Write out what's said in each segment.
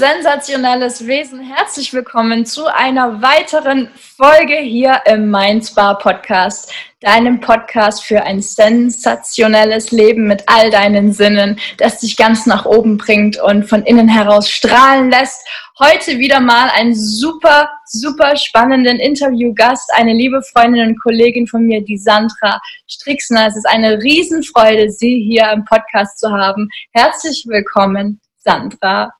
sensationelles Wesen, herzlich willkommen zu einer weiteren Folge hier im Mindspa Podcast, deinem Podcast für ein sensationelles Leben mit all deinen Sinnen, das dich ganz nach oben bringt und von innen heraus strahlen lässt. Heute wieder mal einen super, super spannenden Interviewgast, eine liebe Freundin und Kollegin von mir, die Sandra Strixner. Es ist eine Riesenfreude, Sie hier im Podcast zu haben. Herzlich willkommen, Sandra.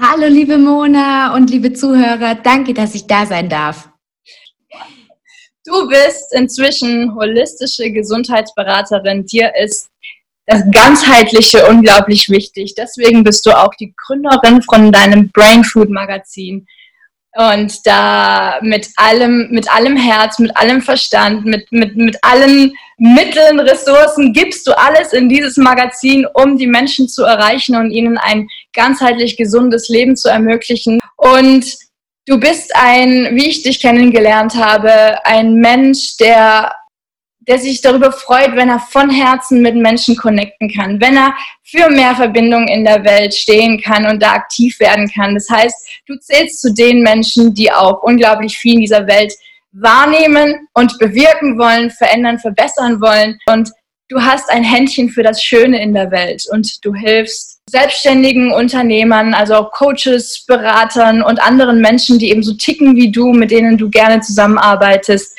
Hallo liebe Mona und liebe Zuhörer, danke, dass ich da sein darf. Du bist inzwischen holistische Gesundheitsberaterin. Dir ist das Ganzheitliche unglaublich wichtig. Deswegen bist du auch die Gründerin von deinem Brain Food Magazin. Und da mit allem, mit allem Herz, mit allem Verstand, mit, mit, mit allen Mitteln, Ressourcen gibst du alles in dieses Magazin, um die Menschen zu erreichen und ihnen ein ganzheitlich gesundes Leben zu ermöglichen. Und du bist ein, wie ich dich kennengelernt habe, ein Mensch, der der sich darüber freut, wenn er von Herzen mit Menschen connecten kann, wenn er für mehr Verbindung in der Welt stehen kann und da aktiv werden kann. Das heißt, du zählst zu den Menschen, die auch unglaublich viel in dieser Welt wahrnehmen und bewirken wollen, verändern, verbessern wollen. Und du hast ein Händchen für das Schöne in der Welt und du hilfst selbstständigen Unternehmern, also auch Coaches, Beratern und anderen Menschen, die eben so ticken wie du, mit denen du gerne zusammenarbeitest,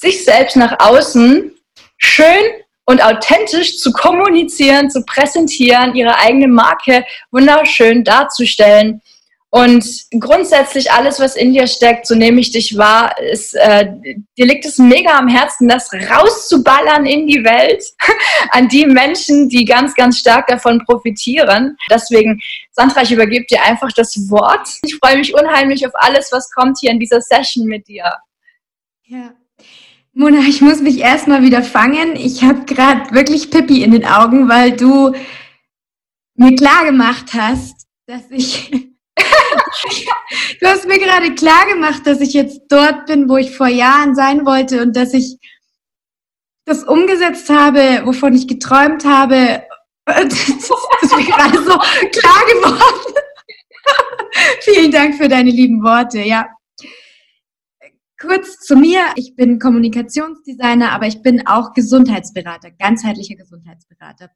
sich selbst nach außen schön und authentisch zu kommunizieren, zu präsentieren, ihre eigene Marke wunderschön darzustellen. Und grundsätzlich alles, was in dir steckt, so nehme ich dich wahr, ist, äh, dir liegt es mega am Herzen, das rauszuballern in die Welt an die Menschen, die ganz, ganz stark davon profitieren. Deswegen, Sandra, ich übergebe dir einfach das Wort. Ich freue mich unheimlich auf alles, was kommt hier in dieser Session mit dir. Ja, Mona, ich muss mich erstmal wieder fangen. Ich habe gerade wirklich Pippi in den Augen, weil du mir klar gemacht hast, dass ich. du hast mir gerade klar gemacht, dass ich jetzt dort bin, wo ich vor Jahren sein wollte und dass ich das umgesetzt habe, wovon ich geträumt habe. Das ist mir gerade so klar geworden. Vielen Dank für deine lieben Worte, ja. Kurz zu mir. Ich bin Kommunikationsdesigner, aber ich bin auch Gesundheitsberater, ganzheitlicher Gesundheitsberater.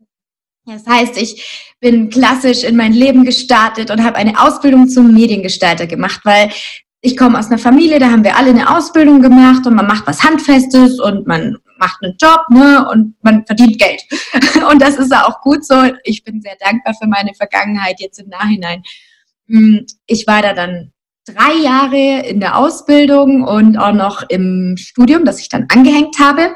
Das heißt, ich bin klassisch in mein Leben gestartet und habe eine Ausbildung zum Mediengestalter gemacht, weil ich komme aus einer Familie, da haben wir alle eine Ausbildung gemacht und man macht was Handfestes und man macht einen Job ne, und man verdient Geld. Und das ist auch gut so. Ich bin sehr dankbar für meine Vergangenheit jetzt im Nachhinein. Hm, ich war da dann drei Jahre in der Ausbildung und auch noch im Studium, das ich dann angehängt habe,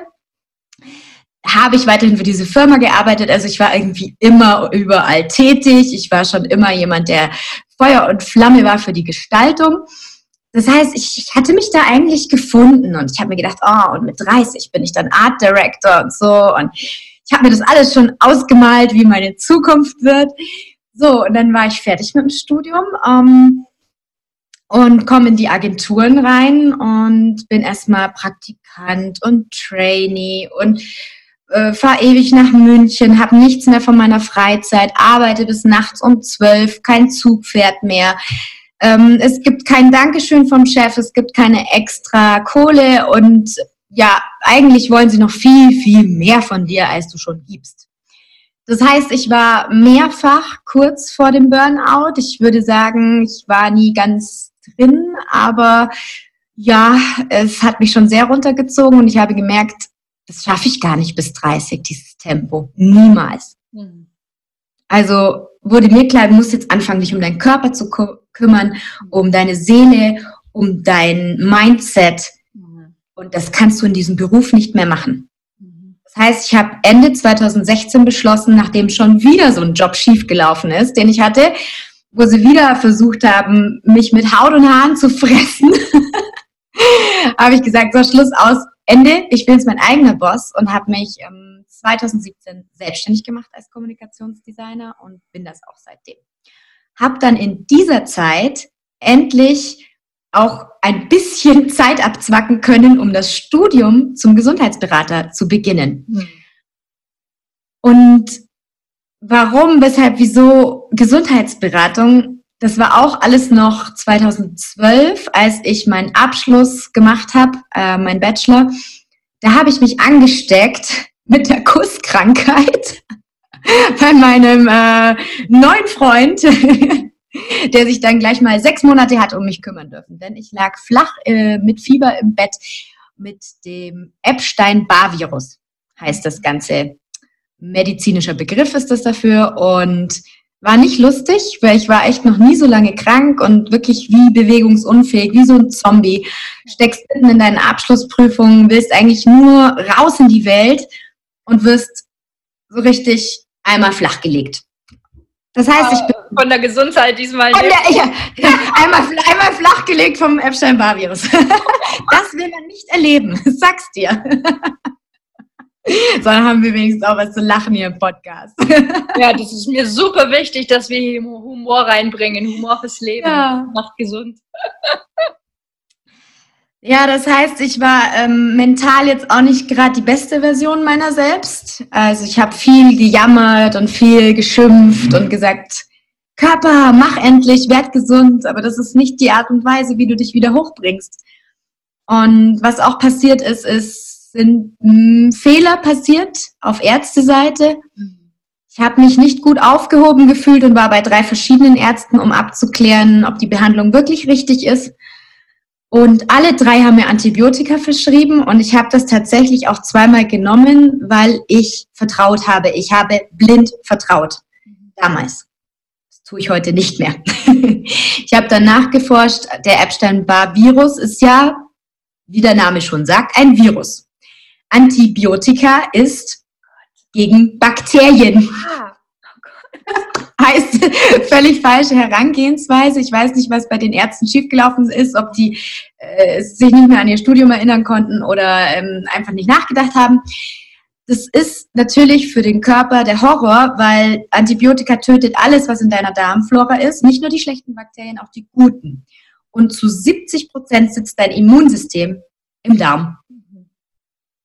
habe ich weiterhin für diese Firma gearbeitet. Also ich war irgendwie immer überall tätig. Ich war schon immer jemand, der Feuer und Flamme war für die Gestaltung. Das heißt, ich, hatte mich da eigentlich gefunden und ich habe mir gedacht, oh, und mit 30 bin ich dann Art Director und so. Und ich habe mir das alles schon ausgemalt, wie meine Zukunft wird. So, und dann war ich fertig mit dem Studium. Ähm, und komme in die Agenturen rein und bin erstmal Praktikant und Trainee und äh, fahre ewig nach München, habe nichts mehr von meiner Freizeit, arbeite bis nachts um zwölf, kein Zug fährt mehr. Ähm, es gibt kein Dankeschön vom Chef, es gibt keine extra Kohle und ja, eigentlich wollen sie noch viel, viel mehr von dir, als du schon gibst. Das heißt, ich war mehrfach kurz vor dem Burnout. Ich würde sagen, ich war nie ganz drin, aber ja, es hat mich schon sehr runtergezogen und ich habe gemerkt, das schaffe ich gar nicht bis 30, dieses Tempo. Niemals. Mhm. Also wurde mir klar, du musst jetzt anfangen, dich um deinen Körper zu kümmern, um deine Seele, um dein Mindset. Mhm. Und das kannst du in diesem Beruf nicht mehr machen. Mhm. Das heißt, ich habe Ende 2016 beschlossen, nachdem schon wieder so ein Job schiefgelaufen ist, den ich hatte, wo sie wieder versucht haben, mich mit Haut und Haaren zu fressen, habe ich gesagt, so Schluss aus, Ende. Ich bin jetzt mein eigener Boss und habe mich ähm, 2017 selbstständig gemacht als Kommunikationsdesigner und bin das auch seitdem. Habe dann in dieser Zeit endlich auch ein bisschen Zeit abzwacken können, um das Studium zum Gesundheitsberater zu beginnen. Mhm. Und warum, weshalb, wieso Gesundheitsberatung? das war auch alles noch 2012, als ich meinen Abschluss gemacht habe, äh, mein Bachelor. Da habe ich mich angesteckt mit der Kusskrankheit bei meinem äh, neuen Freund, der sich dann gleich mal sechs Monate hat um mich kümmern dürfen. Denn ich lag flach äh, mit Fieber im Bett mit dem Epstein-Barr-Virus, heißt das Ganze. Medizinischer Begriff ist das dafür und war nicht lustig, weil ich war echt noch nie so lange krank und wirklich wie bewegungsunfähig, wie so ein Zombie. Steckst mitten in deinen Abschlussprüfungen, willst eigentlich nur raus in die Welt und wirst so richtig einmal flachgelegt. Das heißt, ich bin von der Gesundheit diesmal. Von der, ja, einmal, einmal flachgelegt vom Epstein-Barr-Virus. Das will man nicht erleben, sag's dir. Sondern haben wir wenigstens auch was zu lachen hier im Podcast. Ja, das ist mir super wichtig, dass wir hier Humor reinbringen. Humor fürs Leben. Ja. Macht gesund. Ja, das heißt, ich war ähm, mental jetzt auch nicht gerade die beste Version meiner selbst. Also ich habe viel gejammert und viel geschimpft und gesagt, Körper, mach endlich, werd gesund. Aber das ist nicht die Art und Weise, wie du dich wieder hochbringst. Und was auch passiert ist, ist, sind mh, hm, Fehler passiert auf Ärzteseite. Ich habe mich nicht gut aufgehoben gefühlt und war bei drei verschiedenen Ärzten, um abzuklären, ob die Behandlung wirklich richtig ist. Und alle drei haben mir Antibiotika verschrieben und ich habe das tatsächlich auch zweimal genommen, weil ich vertraut habe. Ich habe blind vertraut. Damals. Das tue ich heute nicht mehr. ich habe dann nachgeforscht, der Epstein-Barr-Virus ist ja, wie der Name schon sagt, ein Virus. Antibiotika ist gegen Bakterien. Ah. Oh heißt völlig falsche Herangehensweise. Ich weiß nicht, was bei den Ärzten schiefgelaufen ist, ob die äh, sich nicht mehr an ihr Studium erinnern konnten oder ähm, einfach nicht nachgedacht haben. Das ist natürlich für den Körper der Horror, weil Antibiotika tötet alles, was in deiner Darmflora ist, nicht nur die schlechten Bakterien, auch die guten. Und zu 70 Prozent sitzt dein Immunsystem im Darm.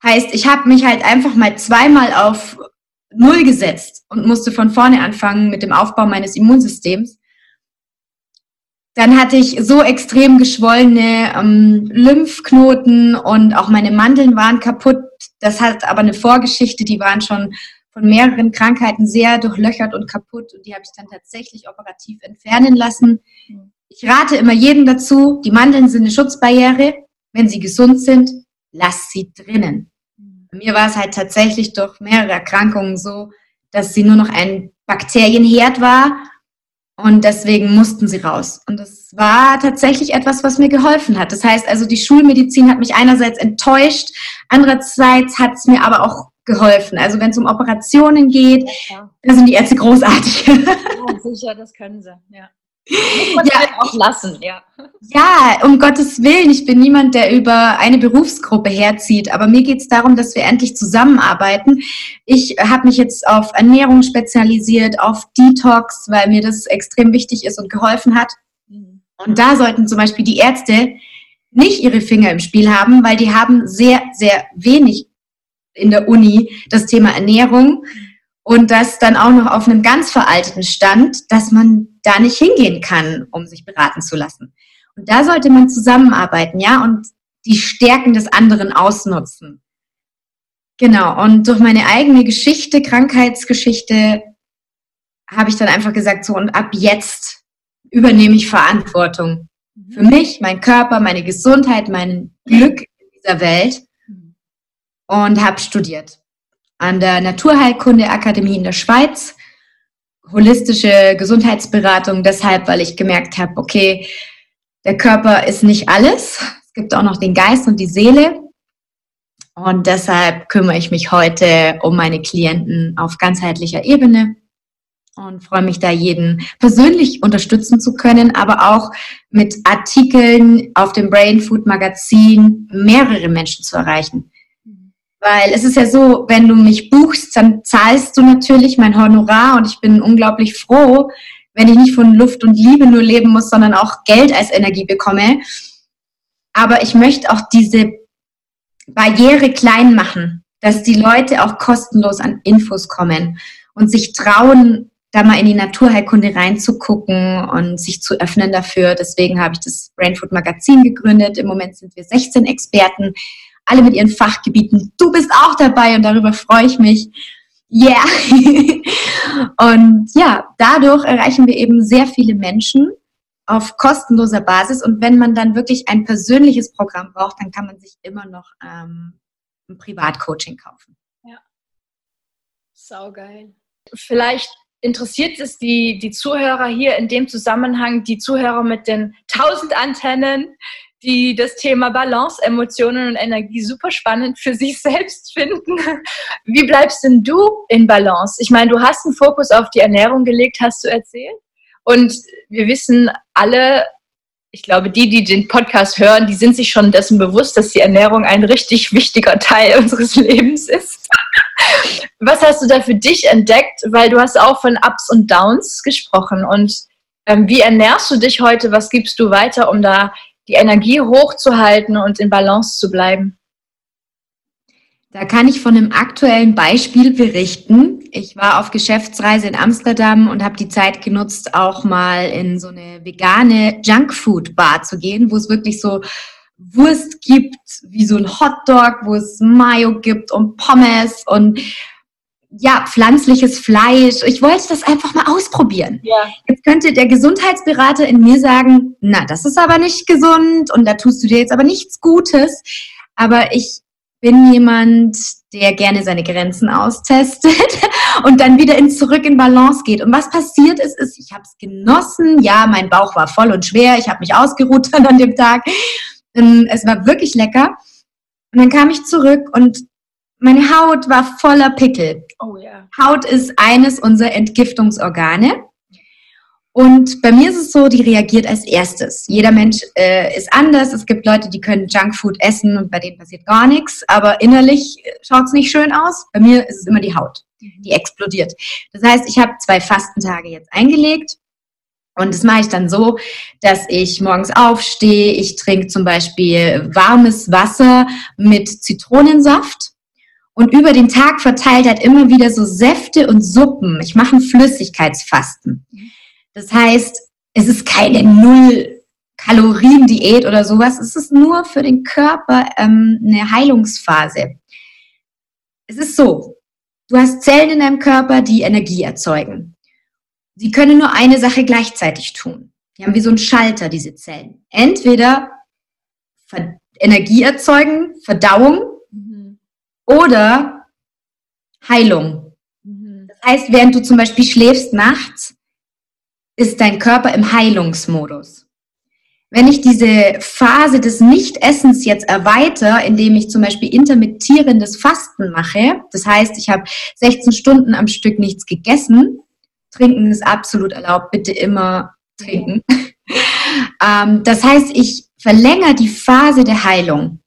Heißt, ich habe mich halt einfach mal zweimal auf Null gesetzt und musste von vorne anfangen mit dem Aufbau meines Immunsystems. Dann hatte ich so extrem geschwollene ähm, Lymphknoten und auch meine Mandeln waren kaputt. Das hat aber eine Vorgeschichte, die waren schon von mehreren Krankheiten sehr durchlöchert und kaputt und die habe ich dann tatsächlich operativ entfernen lassen. Ich rate immer jedem dazu, die Mandeln sind eine Schutzbarriere. Wenn sie gesund sind, lass sie drinnen. Bei mir war es halt tatsächlich durch mehrere Erkrankungen so, dass sie nur noch ein Bakterienherd war und deswegen mussten sie raus. Und das war tatsächlich etwas, was mir geholfen hat. Das heißt also, die Schulmedizin hat mich einerseits enttäuscht, andererseits hat es mir aber auch geholfen. Also wenn es um Operationen geht, ja. da sind die Ärzte großartig. Ja, sicher, das können sie. Ja. Ja, auch lassen, ja. Ja, um Gottes Willen. Ich bin niemand, der über eine Berufsgruppe herzieht. Aber mir geht es darum, dass wir endlich zusammenarbeiten. Ich habe mich jetzt auf Ernährung spezialisiert, auf Detox, weil mir das extrem wichtig ist und geholfen hat. Mhm. Und da sollten zum Beispiel die Ärzte nicht ihre Finger im Spiel haben, weil die haben sehr, sehr wenig in der Uni das Thema Ernährung. Mhm und das dann auch noch auf einem ganz veralteten Stand, dass man da nicht hingehen kann, um sich beraten zu lassen. Und da sollte man zusammenarbeiten, ja, und die Stärken des anderen ausnutzen. Genau, und durch meine eigene Geschichte, Krankheitsgeschichte, habe ich dann einfach gesagt, so, und ab jetzt übernehme ich Verantwortung für mich, mein Körper, meine Gesundheit, mein Glück in dieser Welt und habe studiert an der Naturheilkunde-Akademie in der Schweiz. Holistische Gesundheitsberatung deshalb, weil ich gemerkt habe, okay, der Körper ist nicht alles. Es gibt auch noch den Geist und die Seele. Und deshalb kümmere ich mich heute um meine Klienten auf ganzheitlicher Ebene und freue mich da jeden persönlich unterstützen zu können, aber auch mit Artikeln auf dem Brain Food Magazin mehrere Menschen zu erreichen. Weil es ist ja so, wenn du mich buchst, dann zahlst du natürlich mein Honorar und ich bin unglaublich froh, wenn ich nicht von Luft und Liebe nur leben muss, sondern auch Geld als Energie bekomme. Aber ich möchte auch diese Barriere klein machen, dass die Leute auch kostenlos an Infos kommen und sich trauen, da mal in die Naturheilkunde reinzugucken und sich zu öffnen dafür. Deswegen habe ich das Brainfood Magazin gegründet. Im Moment sind wir 16 Experten, alle mit ihren Fachgebieten. Du bist auch dabei und darüber freue ich mich. Yeah! und ja, dadurch erreichen wir eben sehr viele Menschen auf kostenloser Basis. Und wenn man dann wirklich ein persönliches Programm braucht, dann kann man sich immer noch ähm, ein Privatcoaching kaufen. Ja. Saugeil. Vielleicht interessiert es die, die Zuhörer hier in dem Zusammenhang, die Zuhörer mit den tausend Antennen, die das Thema Balance, Emotionen und Energie super spannend für sich selbst finden. Wie bleibst denn du in Balance? Ich meine, du hast einen Fokus auf die Ernährung gelegt, hast du erzählt. Und wir wissen alle, ich glaube, die, die den Podcast hören, die sind sich schon dessen bewusst, dass die Ernährung ein richtig wichtiger Teil unseres Lebens ist. Was hast du da für dich entdeckt? Weil du hast auch von Ups und Downs gesprochen. Und ähm, wie ernährst du dich heute? Was gibst du weiter, um da die Energie hochzuhalten und in Balance zu bleiben? Da kann ich von einem aktuellen Beispiel berichten. Ich war auf Geschäftsreise in Amsterdam und habe die Zeit genutzt, auch mal in so eine vegane Junkfood-Bar zu gehen, wo es wirklich so Wurst gibt, wie so ein Hotdog, wo es Mayo gibt und Pommes und ja, pflanzliches Fleisch. Ich wollte das einfach mal ausprobieren. Ja. Jetzt könnte der Gesundheitsberater in mir sagen, na, das ist aber nicht gesund und da tust du dir jetzt aber nichts Gutes. Aber ich bin jemand, der gerne seine Grenzen austestet und dann wieder in zurück in Balance geht. Und was passiert ist, ist, ich habe es genossen. Ja, mein Bauch war voll und schwer. Ich habe mich ausgeruht an dem Tag. Ähm, es war wirklich lecker. Und dann kam ich zurück und meine Haut war voller Pickel. Oh ja. Haut ist eines unserer Entgiftungsorgane. Und bei mir ist es so, die reagiert als erstes. Jeder Mensch äh, ist anders. Es gibt Leute, die können Junkfood essen und bei denen passiert gar nichts, aber innerlich äh, schaut es nicht schön aus. Bei mir ist es immer die Haut, die explodiert. Das heißt, ich habe zwei Fastentage jetzt eingelegt. Und das mache ich dann so, dass ich morgens aufstehe, ich trinke zum Beispiel warmes Wasser mit Zitronensaft und über den Tag verteilt halt immer wieder so Säfte und Suppen. Ich mache ein Flüssigkeitsfasten. Das heißt, es ist keine Null-Kalorien-Diät oder sowas. Es ist nur für den Körper ähm, eine Heilungsphase. Es ist so, du hast Zellen in deinem Körper, die Energie erzeugen. Sie können nur eine Sache gleichzeitig tun. Die haben wie so einen Schalter, diese Zellen. Entweder Energie erzeugen, Verdauung. Oder Heilung. Mhm. Das heißt, während du zum Beispiel schläfst nachts, ist dein Körper im Heilungsmodus. Wenn ich diese Phase des Nichtessens jetzt erweitere, indem ich zum Beispiel intermittierendes Fasten mache, das heißt, ich habe 16 Stunden am Stück nichts gegessen, trinken ist absolut erlaubt, bitte immer trinken. ähm, das heißt, ich verlängere die Phase der Heilung.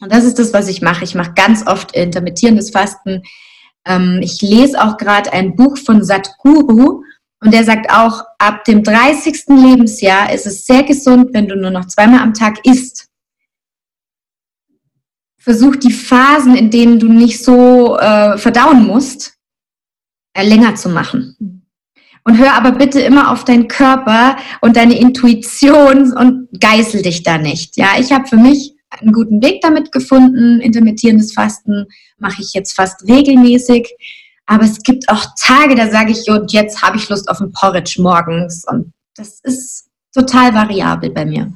Und das ist das, was ich mache. Ich mache ganz oft intermittierendes Fasten. Ähm, ich lese auch gerade ein Buch von Satguru und der sagt auch, ab dem 30. Lebensjahr ist es sehr gesund, wenn du nur noch zweimal am Tag isst. Versuch die Phasen, in denen du nicht so äh, verdauen musst, äh, länger zu machen. Und hör aber bitte immer auf deinen Körper und deine Intuition und geißel dich da nicht. Ja, ich habe für mich einen guten Weg damit gefunden. Intermittierendes Fasten mache ich jetzt fast regelmäßig. Aber es gibt auch Tage, da sage ich, und jetzt habe ich Lust auf ein Porridge morgens. Und das ist total variabel bei mir.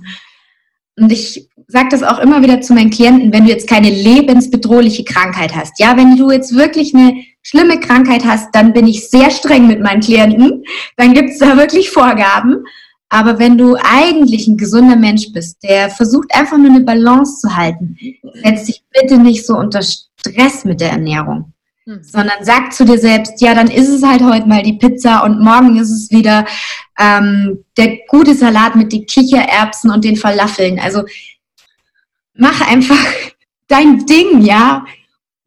Und ich sage das auch immer wieder zu meinen Klienten, wenn du jetzt keine lebensbedrohliche Krankheit hast. Ja, wenn du jetzt wirklich eine schlimme Krankheit hast, dann bin ich sehr streng mit meinen Klienten. Dann gibt es da wirklich Vorgaben. Aber wenn du eigentlich ein gesunder Mensch bist, der versucht einfach nur eine Balance zu halten, setz dich bitte nicht so unter Stress mit der Ernährung. Hm. Sondern sag zu dir selbst, ja, dann ist es halt heute mal die Pizza und morgen ist es wieder ähm, der gute Salat mit den Kichererbsen und den Falafeln. Also mach einfach dein Ding, ja.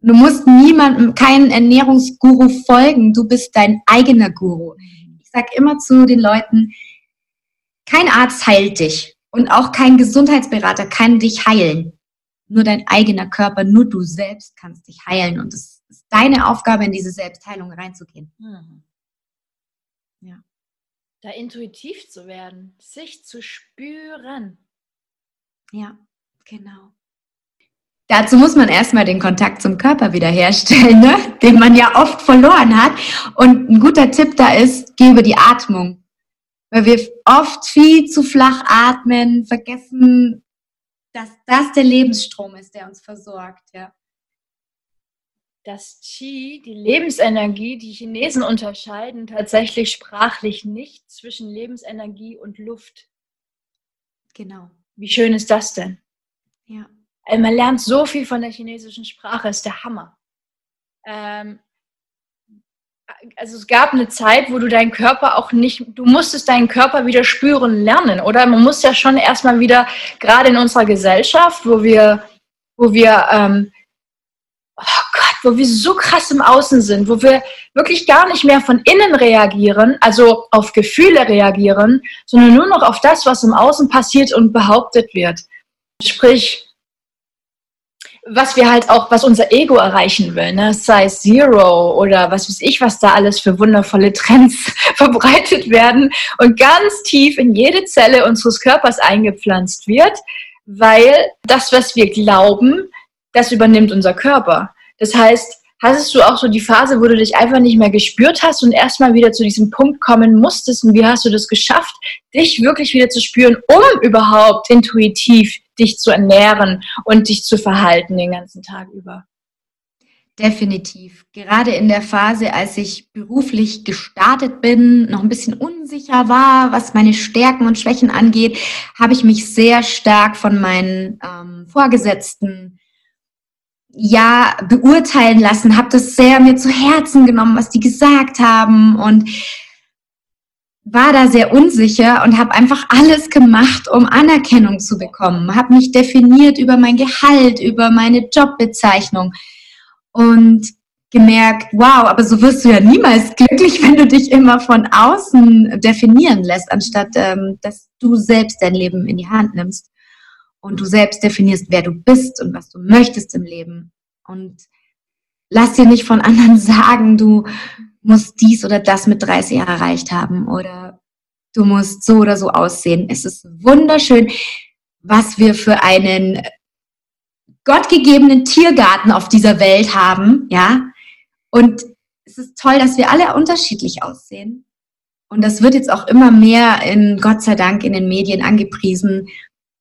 Du musst niemandem, keinen Ernährungsguru folgen. Du bist dein eigener Guru. Ich sag immer zu den Leuten, kein Arzt heilt dich und auch kein Gesundheitsberater kann dich heilen. Nur dein eigener Körper, nur du selbst kannst dich heilen und es ist deine Aufgabe, in diese Selbstheilung reinzugehen. Mhm. Ja. Da intuitiv zu werden, sich zu spüren. Ja, genau. Dazu muss man erstmal den Kontakt zum Körper wiederherstellen, ne? den man ja oft verloren hat. Und ein guter Tipp da ist, geh über die Atmung. Weil wir oft viel zu flach atmen, vergessen, dass das der Lebensstrom ist, der uns versorgt. Ja. Das Qi, die Lebensenergie, die Chinesen unterscheiden tatsächlich sprachlich nicht zwischen Lebensenergie und Luft. Genau. Wie schön ist das denn? Ja. Also man lernt so viel von der chinesischen Sprache, ist der Hammer. Ähm, also es gab eine Zeit, wo du deinen Körper auch nicht, du musstest deinen Körper wieder spüren lernen, oder? Man muss ja schon erstmal wieder, gerade in unserer Gesellschaft, wo wir, wo wir, ähm, oh Gott, wo wir so krass im Außen sind, wo wir wirklich gar nicht mehr von innen reagieren, also auf Gefühle reagieren, sondern nur noch auf das, was im Außen passiert und behauptet wird. Sprich, was wir halt auch, was unser Ego erreichen will, ne? Size Zero oder was weiß ich, was da alles für wundervolle Trends verbreitet werden und ganz tief in jede Zelle unseres Körpers eingepflanzt wird, weil das, was wir glauben, das übernimmt unser Körper. Das heißt, Hattest du auch so die Phase, wo du dich einfach nicht mehr gespürt hast und erstmal wieder zu diesem Punkt kommen musstest? Und wie hast du das geschafft, dich wirklich wieder zu spüren, um überhaupt intuitiv dich zu ernähren und dich zu verhalten den ganzen Tag über? Definitiv. Gerade in der Phase, als ich beruflich gestartet bin, noch ein bisschen unsicher war, was meine Stärken und Schwächen angeht, habe ich mich sehr stark von meinen ähm, Vorgesetzten ja beurteilen lassen, habe das sehr mir zu Herzen genommen, was die gesagt haben und war da sehr unsicher und habe einfach alles gemacht, um Anerkennung zu bekommen. Habe mich definiert über mein Gehalt, über meine Jobbezeichnung und gemerkt, wow, aber so wirst du ja niemals glücklich, wenn du dich immer von außen definieren lässt, anstatt ähm, dass du selbst dein Leben in die Hand nimmst und du selbst definierst, wer du bist und was du möchtest im Leben. Und lass dir nicht von anderen sagen, du musst dies oder das mit 30 Jahren erreicht haben oder du musst so oder so aussehen. Es ist wunderschön, was wir für einen gottgegebenen Tiergarten auf dieser Welt haben, ja. Und es ist toll, dass wir alle unterschiedlich aussehen. Und das wird jetzt auch immer mehr in, Gott sei Dank, in den Medien angepriesen,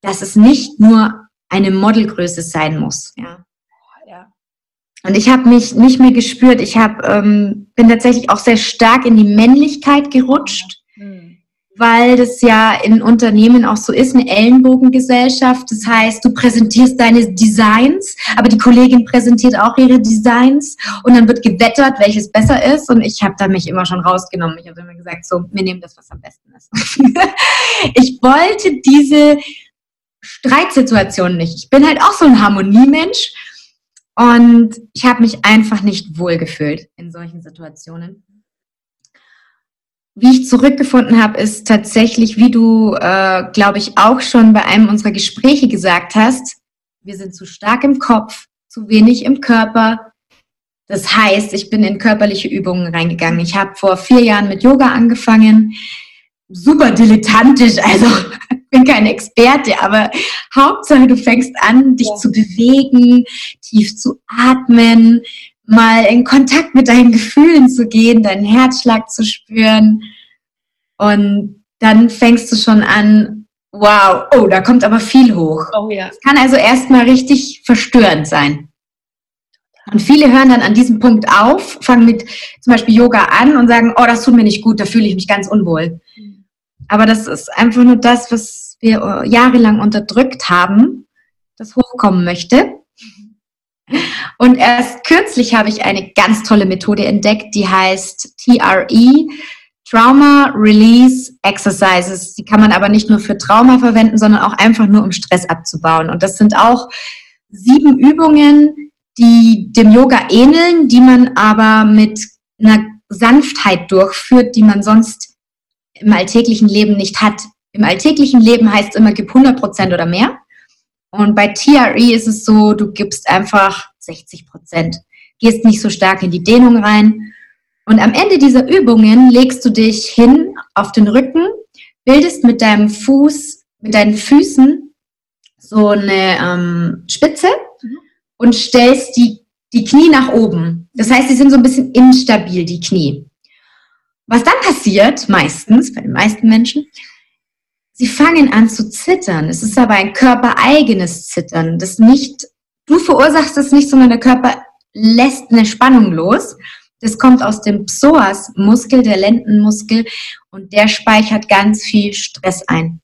dass es nicht nur eine Modelgröße sein muss. Ja. Und ich habe mich nicht mehr gespürt. Ich hab, ähm, bin tatsächlich auch sehr stark in die Männlichkeit gerutscht, mhm. weil das ja in Unternehmen auch so ist, eine Ellenbogengesellschaft. Das heißt, du präsentierst deine Designs, aber die Kollegin präsentiert auch ihre Designs und dann wird gewettert, welches besser ist. Und ich habe da mich immer schon rausgenommen. Ich habe immer gesagt, so, wir nehmen das, was am besten ist. ich wollte diese Streitsituationen nicht. Ich bin halt auch so ein Harmoniemensch und ich habe mich einfach nicht wohlgefühlt in solchen Situationen. Wie ich zurückgefunden habe, ist tatsächlich, wie du, äh, glaube ich, auch schon bei einem unserer Gespräche gesagt hast, wir sind zu stark im Kopf, zu wenig im Körper. Das heißt, ich bin in körperliche Übungen reingegangen. Ich habe vor vier Jahren mit Yoga angefangen super dilettantisch, also bin kein Experte, aber Hauptsache du fängst an, dich ja. zu bewegen, tief zu atmen, mal in Kontakt mit deinen Gefühlen zu gehen, deinen Herzschlag zu spüren und dann fängst du schon an, wow, oh, da kommt aber viel hoch. Oh ja. Es kann also erstmal richtig verstörend sein. Und viele hören dann an diesem Punkt auf, fangen mit zum Beispiel Yoga an und sagen, oh, das tut mir nicht gut, da fühle ich mich ganz unwohl. Mhm. Aber das ist einfach nur das, was wir äh, jahrelang unterdrückt haben, das hochkommen möchte. Und erst kürzlich habe ich eine ganz tolle Methode entdeckt, die heißt TRE, Trauma Release Exercises. Die kann man aber nicht nur für Trauma verwenden, sondern auch einfach nur, um Stress abzubauen. Und das sind auch sieben Übungen, die dem Yoga ähneln, die man aber mit einer Sanftheit durchführt, die man sonst im alltäglichen Leben nicht hat. Im alltäglichen Leben heißt es immer, gib 100 Prozent oder mehr. Und bei TRE ist es so, du gibst einfach 60 Prozent. Gehst nicht so stark in die Dehnung rein Und am Ende dieser Übungen legst du dich hin auf den Rücken, bildest mit deinem Fuß, mit deinen Füßen so eine ähm, Spitze mhm. und stellst die, die Knie nach oben. Das heißt, sie sind so ein bisschen instabil, die Knie. Was dann passiert, meistens, bei den meisten Menschen, sie fangen an zu zittern. Es ist aber ein körpereigenes Zittern. Das nicht, du verursachst es nicht, sondern der Körper lässt eine Spannung los. Das kommt aus dem Psoas-Muskel, der Lendenmuskel, und der speichert ganz viel Stress ein.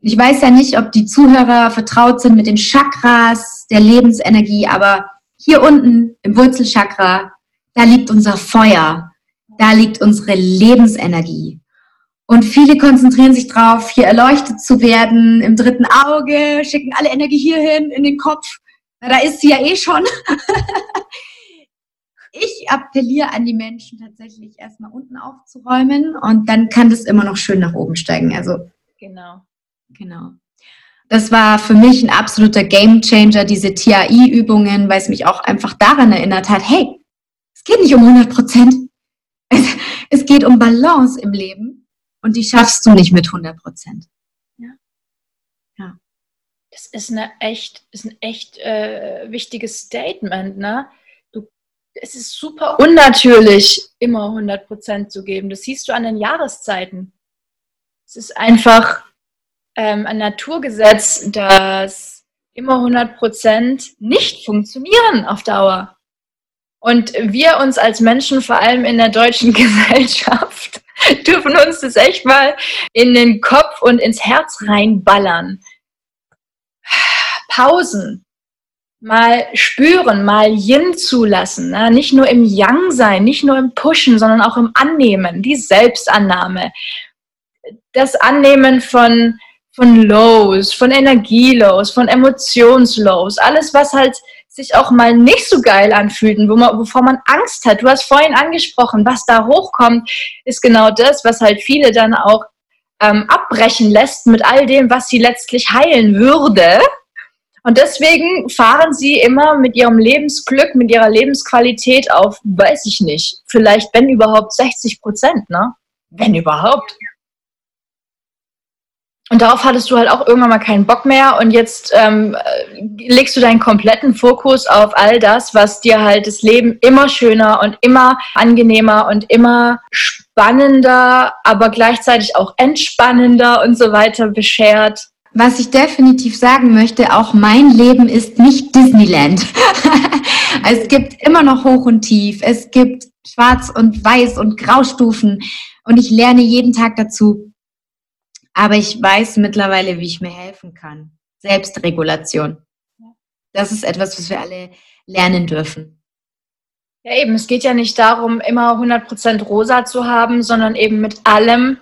Ich weiß ja nicht, ob die Zuhörer vertraut sind mit den Chakras der Lebensenergie, aber hier unten im Wurzelchakra, da liegt unser Feuer, da liegt unsere Lebensenergie. Und viele konzentrieren sich drauf, hier erleuchtet zu werden, im dritten Auge, schicken alle Energie hierhin, in den Kopf. Na, da ist sie ja eh schon. ich appelliere an die Menschen tatsächlich erstmal unten aufzuräumen und dann kann das immer noch schön nach oben steigen. Also genau. Genau. Das war für mich ein absoluter Gamechanger, diese TAI-Übungen, weil es mich auch einfach daran erinnert hat, hey, es geht nicht um 100 Prozent. Es, es geht um Balance im Leben und die schaffst du nicht mit 100 Prozent. Ja. ja. Das ist eine echt, ist ein echt äh, wichtiges Statement, ne? Du, es ist super unnatürlich, immer 100 Prozent zu geben. Das siehst du an den Jahreszeiten. Es ist einfach ähm, ein Naturgesetz, dass immer 100 Prozent nicht funktionieren auf Dauer. Und wir uns als Menschen, vor allem in der deutschen Gesellschaft, dürfen uns das echt mal in den Kopf und ins Herz reinballern. Pausen, mal spüren, mal Yin zulassen. Ne? Nicht nur im Yang sein, nicht nur im Pushen, sondern auch im Annehmen, die Selbstannahme. Das Annehmen von von Lows, von Energielows, von Emotionslows, alles, was halt sich auch mal nicht so geil anfühlt und wo man, wovor man Angst hat. Du hast vorhin angesprochen, was da hochkommt, ist genau das, was halt viele dann auch ähm, abbrechen lässt mit all dem, was sie letztlich heilen würde. Und deswegen fahren sie immer mit ihrem Lebensglück, mit ihrer Lebensqualität auf, weiß ich nicht, vielleicht wenn überhaupt 60 Prozent, ne? Wenn überhaupt. Und darauf hattest du halt auch irgendwann mal keinen Bock mehr und jetzt ähm, legst du deinen kompletten Fokus auf all das, was dir halt das Leben immer schöner und immer angenehmer und immer spannender, aber gleichzeitig auch entspannender und so weiter beschert. Was ich definitiv sagen möchte, auch mein Leben ist nicht Disneyland. es gibt immer noch Hoch und Tief, es gibt Schwarz und Weiß und Graustufen und ich lerne jeden Tag dazu. Aber ich weiß mittlerweile, wie ich mir helfen kann. Selbstregulation. Das ist etwas, was wir alle lernen dürfen. Ja, eben. Es geht ja nicht darum, immer 100% rosa zu haben, sondern eben mit allem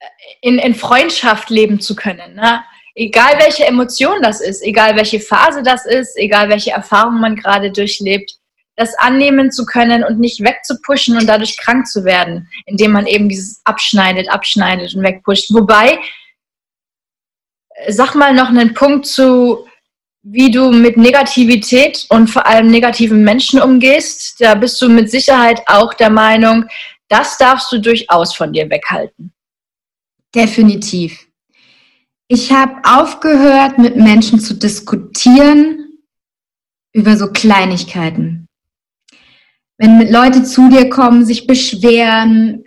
äh, in, in Freundschaft leben zu können. Ne? Egal welche Emotion das ist, egal welche Phase das ist, egal welche Erfahrung man gerade durchlebt, das annehmen zu können und nicht wegzupushen und dadurch krank zu werden, indem man eben dieses abschneidet, abschneidet und wegpusht. Wobei, sag mal noch einen Punkt zu, wie du mit Negativität und vor allem negativen Menschen umgehst. Da bist du mit Sicherheit auch der Meinung, das darfst du durchaus von dir weghalten. Definitiv. Ich habe aufgehört, mit Menschen zu diskutieren über so Kleinigkeiten wenn Leute zu dir kommen, sich beschweren,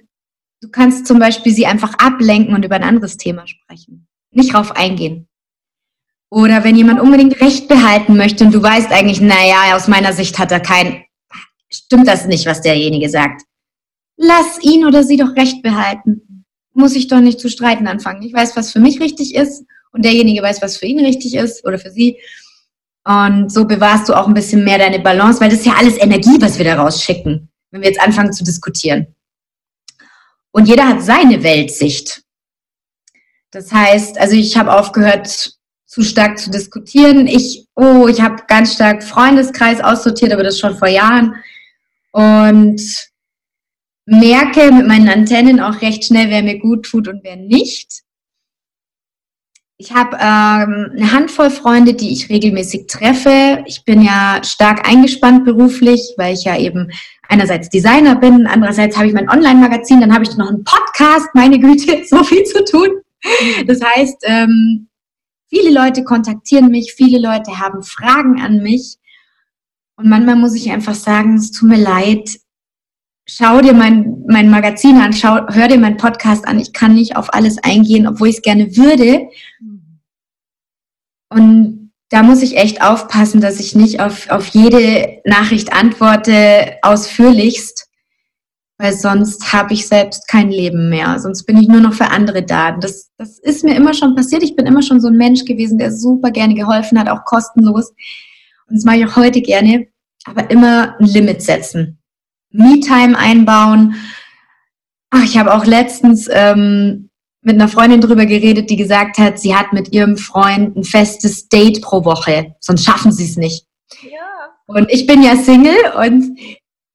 du kannst zum Beispiel sie einfach ablenken und über ein anderes Thema sprechen. Nicht drauf eingehen. Oder wenn jemand unbedingt Recht behalten möchte und du weißt eigentlich, naja, aus meiner Sicht hat er kein, stimmt das nicht, was derjenige sagt. Lass ihn oder sie doch Recht behalten. Muss ich doch nicht zu streiten anfangen. Ich weiß, was für mich richtig ist und derjenige weiß, was für ihn richtig ist oder für sie. Und so bewahrst du auch ein bisschen mehr deine Balance, weil das ist ja alles Energie, was wir da rausschicken, wenn wir jetzt anfangen zu diskutieren. Und jeder hat seine Weltsicht. Das heißt, also ich habe aufgehört, zu stark zu diskutieren. Ich, oh, ich habe ganz stark Freundeskreis aussortiert, aber das schon vor Jahren. Und merke mit meinen Antennen auch recht schnell, wer mir gut tut und wer nicht. Ich habe ähm, eine Handvoll Freunde, die ich regelmäßig treffe. Ich bin ja stark eingespannt beruflich, weil ich ja eben einerseits Designer bin, andererseits habe ich mein Online-Magazin, dann habe ich noch einen Podcast, meine Güte, so viel zu tun. Das heißt, ähm, viele Leute kontaktieren mich, viele Leute haben Fragen an mich und manchmal muss ich einfach sagen, es tut mir leid, schau dir mein, mein Magazin an, schau, hör dir meinen Podcast an. Ich kann nicht auf alles eingehen, obwohl ich es gerne würde. Und da muss ich echt aufpassen, dass ich nicht auf, auf jede Nachricht antworte ausführlichst, weil sonst habe ich selbst kein Leben mehr. Sonst bin ich nur noch für andere da. Das, das ist mir immer schon passiert. Ich bin immer schon so ein Mensch gewesen, der super gerne geholfen hat, auch kostenlos. Und das mache ich auch heute gerne. Aber immer ein Limit setzen. Me-Time einbauen. Ach, ich habe auch letztens ähm, mit einer Freundin drüber geredet, die gesagt hat, sie hat mit ihrem Freund ein festes Date pro Woche, sonst schaffen sie es nicht. Ja. Und ich bin ja Single und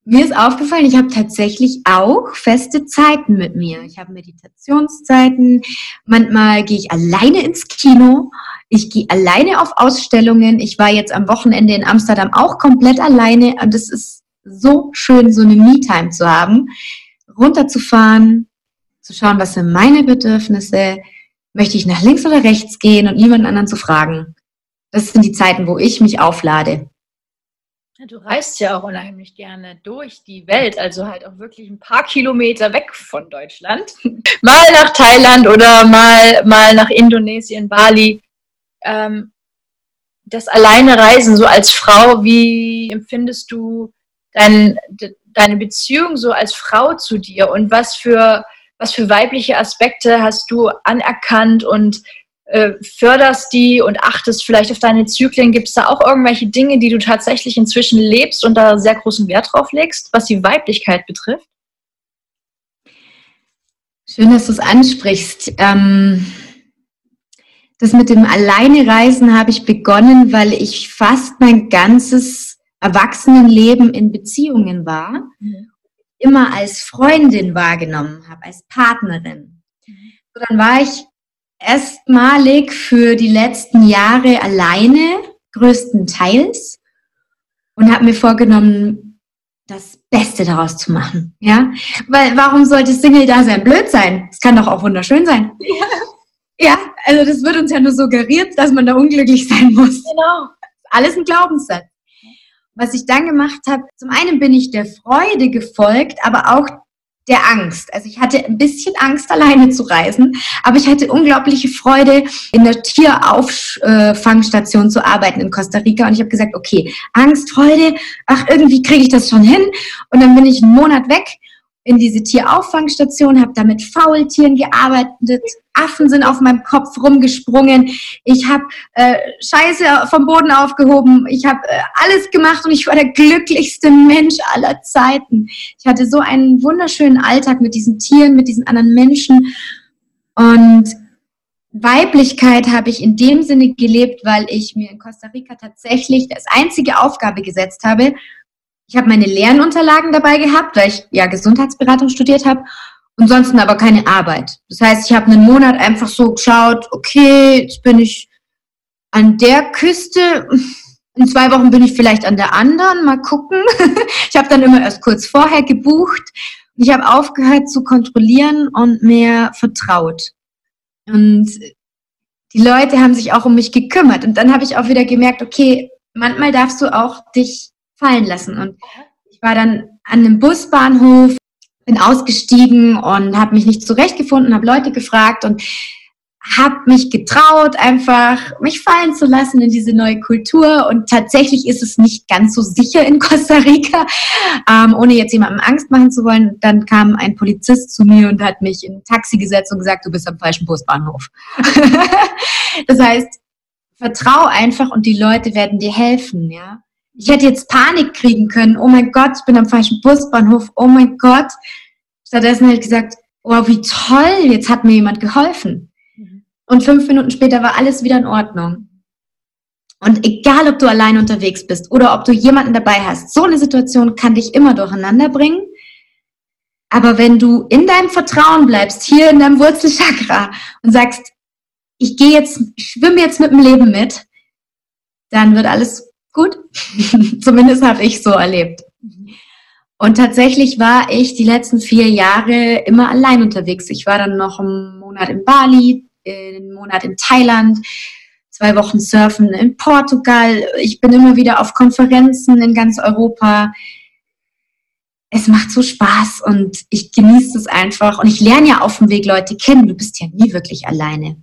mir ist aufgefallen, ich habe tatsächlich auch feste Zeiten mit mir. Ich habe Meditationszeiten, manchmal gehe ich alleine ins Kino, ich gehe alleine auf Ausstellungen. Ich war jetzt am Wochenende in Amsterdam auch komplett alleine und es ist so schön, so eine Me-Time zu haben, runterzufahren, zu schauen, was sind meine Bedürfnisse, möchte ich nach links oder rechts gehen und niemanden anderen zu fragen. Das sind die Zeiten, wo ich mich auflade. du reist ja auch unheimlich gerne durch die Welt, also halt auch wirklich ein paar Kilometer weg von Deutschland. mal nach Thailand oder mal, mal nach Indonesien, Bali. Ähm, das alleine Reisen so als Frau, wie empfindest du dein, deine Beziehung so als Frau zu dir und was für was für weibliche Aspekte hast du anerkannt und äh, förderst die und achtest vielleicht auf deine Zyklen? Gibt es da auch irgendwelche Dinge, die du tatsächlich inzwischen lebst und da sehr großen Wert drauf legst, was die Weiblichkeit betrifft? Schön, dass du es ansprichst. Ähm, das mit dem Alleinereisen habe ich begonnen, weil ich fast mein ganzes Erwachsenenleben in Beziehungen war. Mhm immer als Freundin wahrgenommen habe, als Partnerin. So, dann war ich erstmalig für die letzten Jahre alleine, größtenteils, und habe mir vorgenommen, das Beste daraus zu machen. Ja, weil warum sollte Single da sein blöd sein? Es kann doch auch wunderschön sein. Ja. ja, also das wird uns ja nur suggeriert, dass man da unglücklich sein muss. Genau. Alles ein Glaubenssatz was ich dann gemacht habe, zum einen bin ich der Freude gefolgt, aber auch der Angst. Also ich hatte ein bisschen Angst, alleine zu reisen, aber ich hatte unglaubliche Freude, in der Tierauffangstation zu arbeiten in Costa Rica. Und ich habe gesagt, okay, Angst, Freude, ach, irgendwie kriege ich das schon hin. Und dann bin ich einen Monat weg in diese Tierauffangstation, habe da mit Faultieren gearbeitet. Affen sind auf meinem Kopf rumgesprungen. Ich habe äh, Scheiße vom Boden aufgehoben. Ich habe äh, alles gemacht und ich war der glücklichste Mensch aller Zeiten. Ich hatte so einen wunderschönen Alltag mit diesen Tieren, mit diesen anderen Menschen. Und Weiblichkeit habe ich in dem Sinne gelebt, weil ich mir in Costa Rica tatsächlich als einzige Aufgabe gesetzt habe, ich habe meine Lernunterlagen dabei gehabt, weil ich ja Gesundheitsberatung studiert habe und sonst aber keine Arbeit. Das heißt, ich habe einen Monat einfach so geschaut, okay, jetzt bin ich an der Küste, in zwei Wochen bin ich vielleicht an der anderen, mal gucken. ich habe dann immer erst kurz vorher gebucht. Ich habe aufgehört zu kontrollieren und mehr vertraut. Und die Leute haben sich auch um mich gekümmert. Und dann habe ich auch wieder gemerkt, okay, manchmal darfst du auch dich fallen lassen. Und ich war dann an einem Busbahnhof, bin ausgestiegen und habe mich nicht zurechtgefunden, habe Leute gefragt und habe mich getraut, einfach mich fallen zu lassen in diese neue Kultur. Und tatsächlich ist es nicht ganz so sicher in Costa Rica, ähm, ohne jetzt jemandem Angst machen zu wollen. Dann kam ein Polizist zu mir und hat mich in ein Taxi gesetzt und gesagt, du bist am falschen Busbahnhof. das heißt, vertrau einfach und die Leute werden dir helfen, ja. Ich hätte jetzt Panik kriegen können. Oh mein Gott, ich bin am falschen Busbahnhof. Oh mein Gott. Stattdessen hätte ich gesagt, oh, wie toll, jetzt hat mir jemand geholfen. Mhm. Und fünf Minuten später war alles wieder in Ordnung. Und egal, ob du allein unterwegs bist oder ob du jemanden dabei hast, so eine Situation kann dich immer durcheinander bringen. Aber wenn du in deinem Vertrauen bleibst, hier in deinem Wurzelchakra und sagst, ich gehe jetzt, schwimme jetzt mit dem Leben mit, dann wird alles gut. Zumindest habe ich so erlebt. Und tatsächlich war ich die letzten vier Jahre immer allein unterwegs. Ich war dann noch einen Monat in Bali, einen Monat in Thailand, zwei Wochen surfen in Portugal. Ich bin immer wieder auf Konferenzen in ganz Europa. Es macht so Spaß und ich genieße es einfach. Und ich lerne ja auf dem Weg Leute kennen. Du bist ja nie wirklich alleine.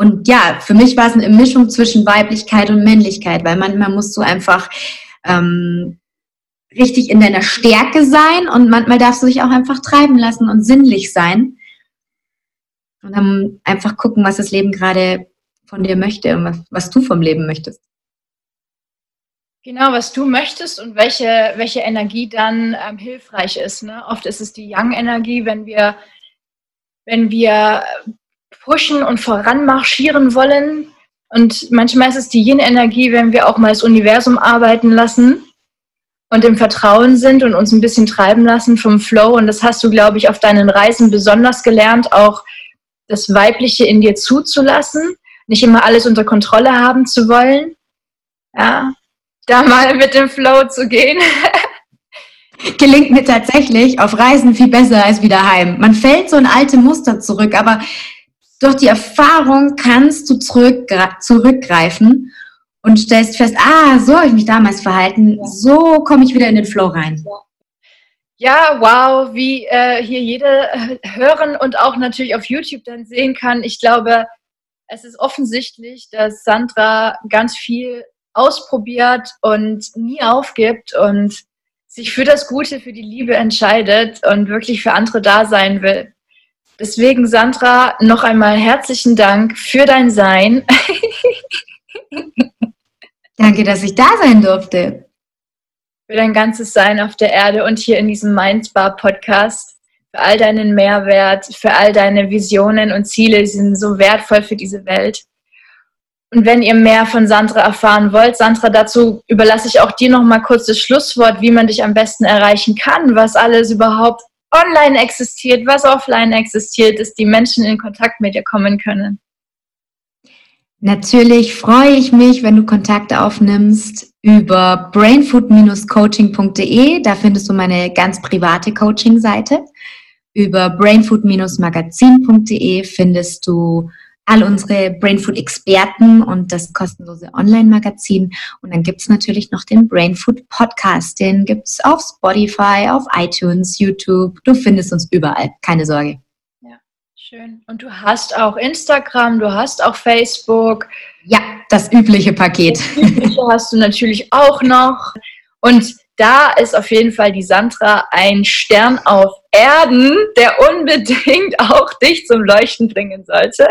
Und ja, für mich war es eine Mischung zwischen Weiblichkeit und Männlichkeit, weil manchmal musst du einfach ähm, richtig in deiner Stärke sein und manchmal darfst du dich auch einfach treiben lassen und sinnlich sein. Und dann einfach gucken, was das Leben gerade von dir möchte und was, was du vom Leben möchtest. Genau, was du möchtest und welche, welche Energie dann ähm, hilfreich ist. Ne? Oft ist es die Yang-Energie, wenn wir, wenn wir pushen und voranmarschieren wollen. Und manchmal ist es die Yin-Energie, wenn wir auch mal das Universum arbeiten lassen und im Vertrauen sind und uns ein bisschen treiben lassen vom Flow. Und das hast du, glaube ich, auf deinen Reisen besonders gelernt, auch das Weibliche in dir zuzulassen nicht immer alles unter Kontrolle haben zu wollen. Ja, da mal mit dem Flow zu gehen. Gelingt mir tatsächlich auf Reisen viel besser als wieder heim. Man fällt so in alte Muster zurück, aber durch die Erfahrung kannst du zurück, zurückgreifen und stellst fest, ah, so habe ich mich damals verhalten, so komme ich wieder in den Flow rein. Ja, wow, wie äh, hier jede äh, hören und auch natürlich auf YouTube dann sehen kann. Ich glaube, es ist offensichtlich, dass Sandra ganz viel ausprobiert und nie aufgibt und sich für das Gute, für die Liebe entscheidet und wirklich für andere da sein will. Deswegen, Sandra, noch einmal herzlichen Dank für dein Sein. Danke, dass ich da sein durfte. Für dein ganzes Sein auf der Erde und hier in diesem Mindbar Podcast für all deinen Mehrwert, für all deine Visionen und Ziele, die sind so wertvoll für diese Welt. Und wenn ihr mehr von Sandra erfahren wollt, Sandra, dazu überlasse ich auch dir noch mal kurz das Schlusswort, wie man dich am besten erreichen kann, was alles überhaupt online existiert, was offline existiert, dass die Menschen in Kontakt mit dir kommen können. Natürlich freue ich mich, wenn du Kontakt aufnimmst über brainfood-coaching.de. Da findest du meine ganz private Coaching-Seite. Über brainfood-magazin.de findest du all unsere Brainfood-Experten und das kostenlose Online-Magazin. Und dann gibt es natürlich noch den Brainfood-Podcast. Den gibt es auf Spotify, auf iTunes, YouTube. Du findest uns überall. Keine Sorge. Ja, schön. Und du hast auch Instagram, du hast auch Facebook. Ja, das übliche Paket. Das übliche hast du natürlich auch noch. Und da ist auf jeden Fall die Sandra ein Stern auf Erden, der unbedingt auch dich zum Leuchten bringen sollte.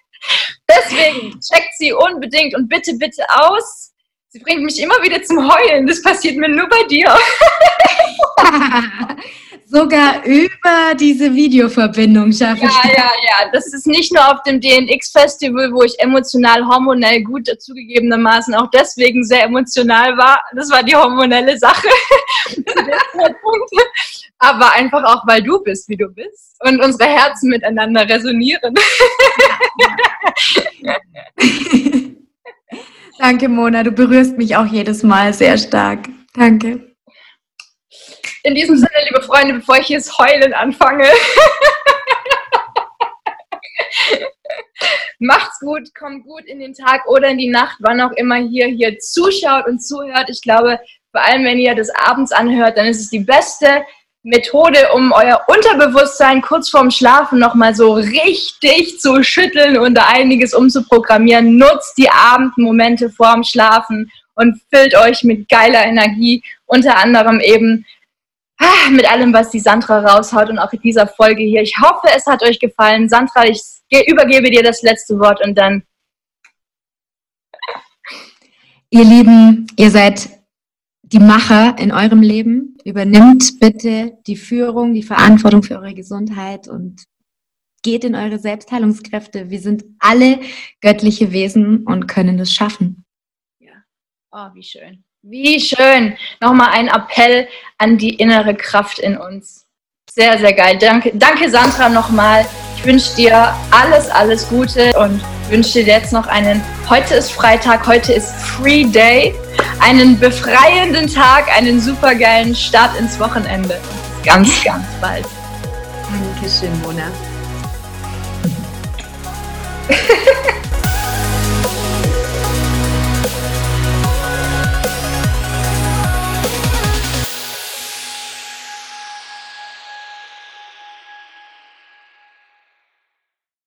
Deswegen checkt sie unbedingt und bitte, bitte aus. Sie bringt mich immer wieder zum Heulen. Das passiert mir nur bei dir. Sogar über diese Videoverbindung schaffe ich. Ja, ja, ja. Das ist nicht nur auf dem DNX-Festival, wo ich emotional, hormonell gut zugegebenermaßen auch deswegen sehr emotional war. Das war die hormonelle Sache. Aber einfach auch, weil du bist, wie du bist. Und unsere Herzen miteinander resonieren. Danke, Mona. Du berührst mich auch jedes Mal sehr stark. Danke. In diesem Sinne, liebe Freunde, bevor ich das Heulen anfange, macht's gut, kommt gut in den Tag oder in die Nacht, wann auch immer hier, hier zuschaut und zuhört. Ich glaube, vor allem, wenn ihr das abends anhört, dann ist es die beste Methode, um euer Unterbewusstsein kurz vorm Schlafen nochmal so richtig zu schütteln und da einiges umzuprogrammieren. Nutzt die Abendmomente vorm Schlafen und füllt euch mit geiler Energie, unter anderem eben Ah, mit allem, was die Sandra raushaut und auch in dieser Folge hier. Ich hoffe, es hat euch gefallen. Sandra, ich übergebe dir das letzte Wort und dann. Ihr Lieben, ihr seid die Macher in eurem Leben. Übernimmt bitte die Führung, die Verantwortung für eure Gesundheit und geht in eure Selbstheilungskräfte. Wir sind alle göttliche Wesen und können das schaffen. Ja, oh, wie schön. Wie schön. Nochmal ein Appell an die innere Kraft in uns. Sehr, sehr geil. Danke, danke Sandra nochmal. Ich wünsche dir alles, alles Gute und wünsche dir jetzt noch einen, heute ist Freitag, heute ist Free Day. einen befreienden Tag, einen supergeilen Start ins Wochenende. Ganz, ganz bald. Dankeschön, Mona.